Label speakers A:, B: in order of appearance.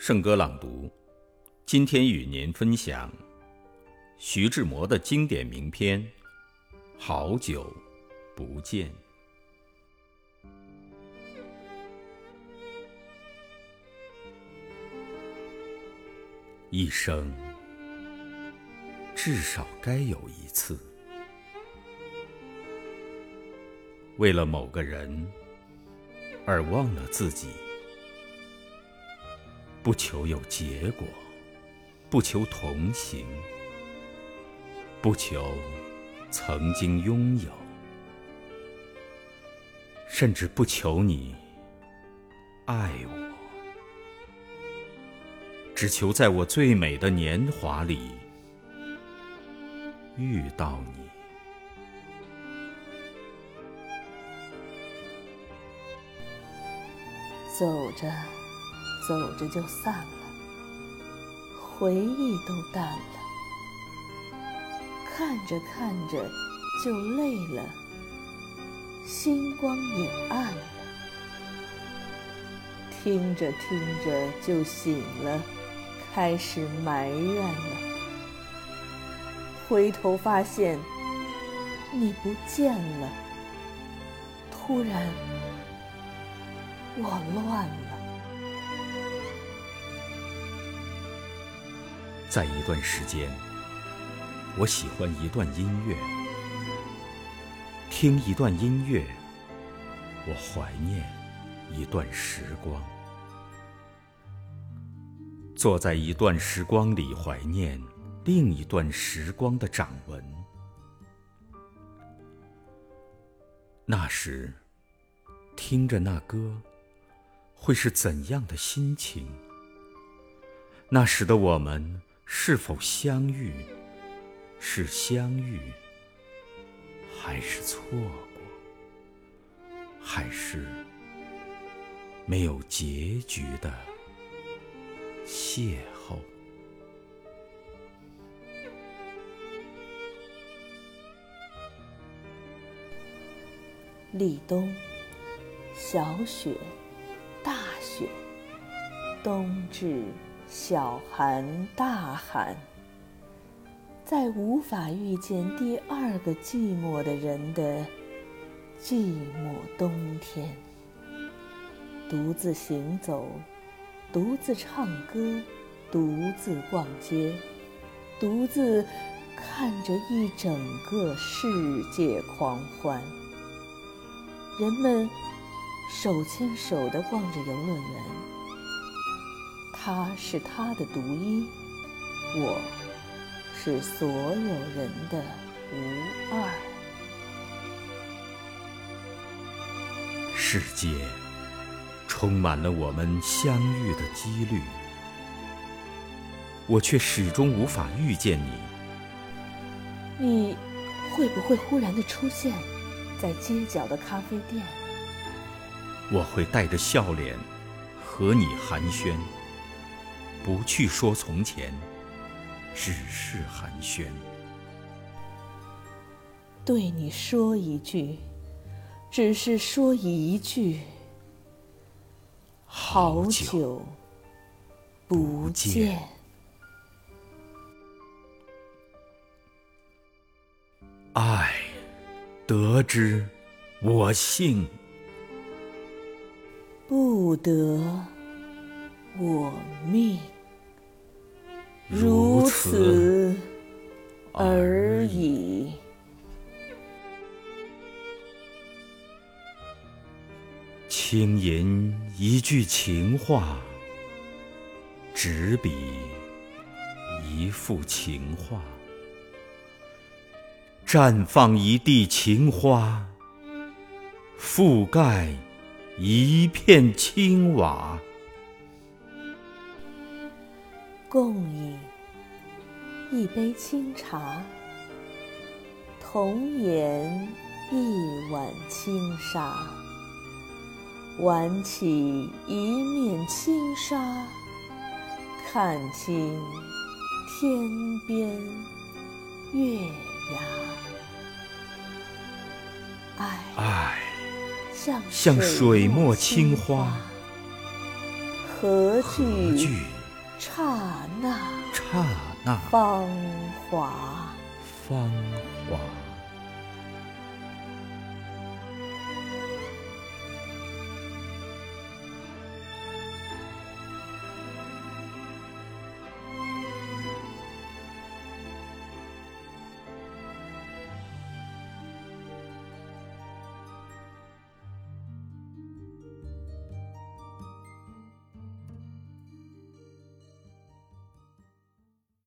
A: 圣歌朗读，今天与您分享徐志摩的经典名篇《好久不见》。一生至少该有一次，为了某个人而忘了自己。不求有结果，不求同行，不求曾经拥有，甚至不求你爱我，只求在我最美的年华里遇到你。
B: 走着。走着就散了，回忆都淡了；看着看着就累了，星光也暗了；听着听着就醒了，开始埋怨了。回头发现你不见了，突然我乱了。
A: 在一段时间，我喜欢一段音乐，听一段音乐，我怀念一段时光，坐在一段时光里怀念另一段时光的掌纹。那时，听着那歌，会是怎样的心情？那时的我们。是否相遇？是相遇，还是错过？还是没有结局的邂逅？
B: 立冬，小雪，大雪，冬至。小寒大寒，在无法遇见第二个寂寞的人的寂寞冬天，独自行走，独自唱歌，独自逛街，独自看着一整个世界狂欢。人们手牵手地逛着游乐园。他是他的独一，我是所有人的无二。
A: 世界充满了我们相遇的几率，我却始终无法遇见你。
B: 你会不会忽然的出现在街角的咖啡店？
A: 我会带着笑脸和你寒暄。不去说从前，只是寒暄。
B: 对你说一句，只是说一句，好久不见。
A: 爱，得之，我幸；
B: 不得。我命如此而已。
A: 轻吟一句情话，执笔一幅情画，绽放一地情花，覆盖一片青瓦。
B: 共饮一杯清茶，同饮一碗清沙，挽起一面轻纱，看清天边月牙。
A: 爱像水墨青花。
B: 何惧
A: 惧
B: 刹那
A: 刹那
B: 芳华？
A: 芳华。